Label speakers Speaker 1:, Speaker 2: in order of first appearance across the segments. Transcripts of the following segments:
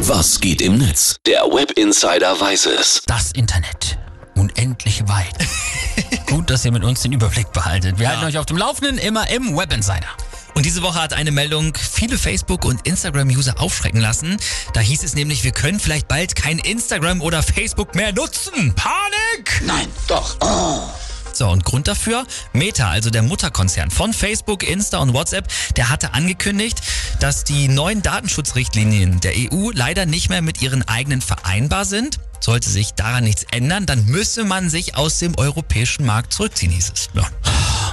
Speaker 1: Was geht im Netz? Der Web Insider weiß es.
Speaker 2: Das Internet. Unendlich weit. Gut, dass ihr mit uns den Überblick behaltet. Wir halten euch auf dem Laufenden immer im Web Insider.
Speaker 3: Und diese Woche hat eine Meldung viele Facebook- und Instagram-User aufschrecken lassen. Da hieß es nämlich, wir können vielleicht bald kein Instagram oder Facebook mehr nutzen. Panik!
Speaker 1: Nein, doch. Oh.
Speaker 3: So, und Grund dafür? Meta, also der Mutterkonzern von Facebook, Insta und WhatsApp, der hatte angekündigt, dass die neuen Datenschutzrichtlinien der EU leider nicht mehr mit ihren eigenen vereinbar sind. Sollte sich daran nichts ändern, dann müsse man sich aus dem europäischen Markt zurückziehen, hieß es. Ja.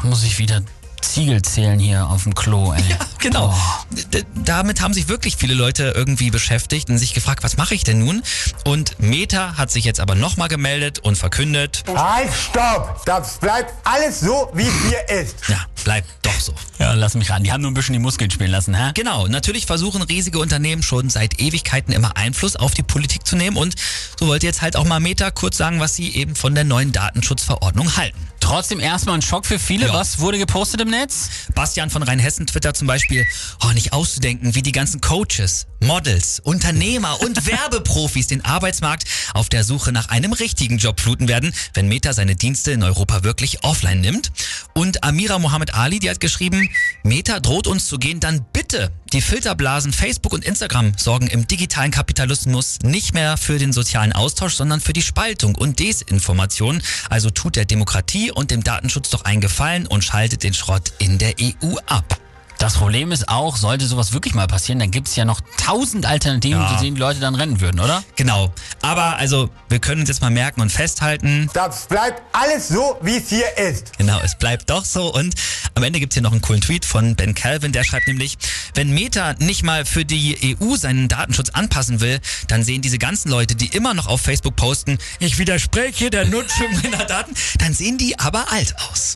Speaker 2: Muss ich wieder Ziegel zählen hier auf dem Klo, ey.
Speaker 3: Ja, genau. D damit haben sich wirklich viele Leute irgendwie beschäftigt und sich gefragt, was mache ich denn nun? Und Meta hat sich jetzt aber nochmal gemeldet und verkündet.
Speaker 4: Halt, stopp! Das bleibt alles so, wie es hier ist.
Speaker 3: Ja, bleibt doch so.
Speaker 2: Ja, lass mich ran. Die haben nur ein bisschen die Muskeln spielen lassen, hä?
Speaker 3: Genau, natürlich versuchen riesige Unternehmen schon seit Ewigkeiten immer Einfluss auf die Politik zu nehmen und so wollte jetzt halt auch mal Meta kurz sagen, was sie eben von der neuen Datenschutzverordnung halten.
Speaker 2: Trotzdem erstmal ein Schock für viele.
Speaker 3: Ja.
Speaker 2: Was wurde gepostet im Netz?
Speaker 3: Bastian von Rheinhessen Twitter zum Beispiel, oh, nicht auszudenken, wie die ganzen Coaches, Models, Unternehmer und Werbeprofis den Arbeitsmarkt auf der Suche nach einem richtigen Job fluten werden, wenn Meta seine Dienste in Europa wirklich offline nimmt. Und Amira Mohammed Ali, die hat geschrieben, Meta droht uns zu gehen, dann bitte. Die Filterblasen Facebook und Instagram sorgen im digitalen Kapitalismus nicht mehr für den sozialen Austausch, sondern für die Spaltung und Desinformation. Also tut der Demokratie und dem Datenschutz doch einen Gefallen und schaltet den Schrott in der EU ab.
Speaker 2: Das Problem ist auch, sollte sowas wirklich mal passieren, dann gibt es ja noch tausend Alternativen,
Speaker 3: Ja.
Speaker 2: zu denen die Leute dann rennen würden, oder?
Speaker 3: Genau. Aber also, wir können uns jetzt mal merken und festhalten,
Speaker 4: Das bleibt alles so, wie es hier ist.
Speaker 3: Genau, es bleibt doch so. Und am Ende gibt's hier noch einen coolen Tweet von Ben Calvin, der schreibt nämlich, wenn Meta nicht mal für die EU seinen Datenschutz anpassen will, dann sehen diese ganzen Leute, die immer noch auf Facebook posten, ich widerspreche der Nutzung meiner Daten, dann sehen die aber alt aus.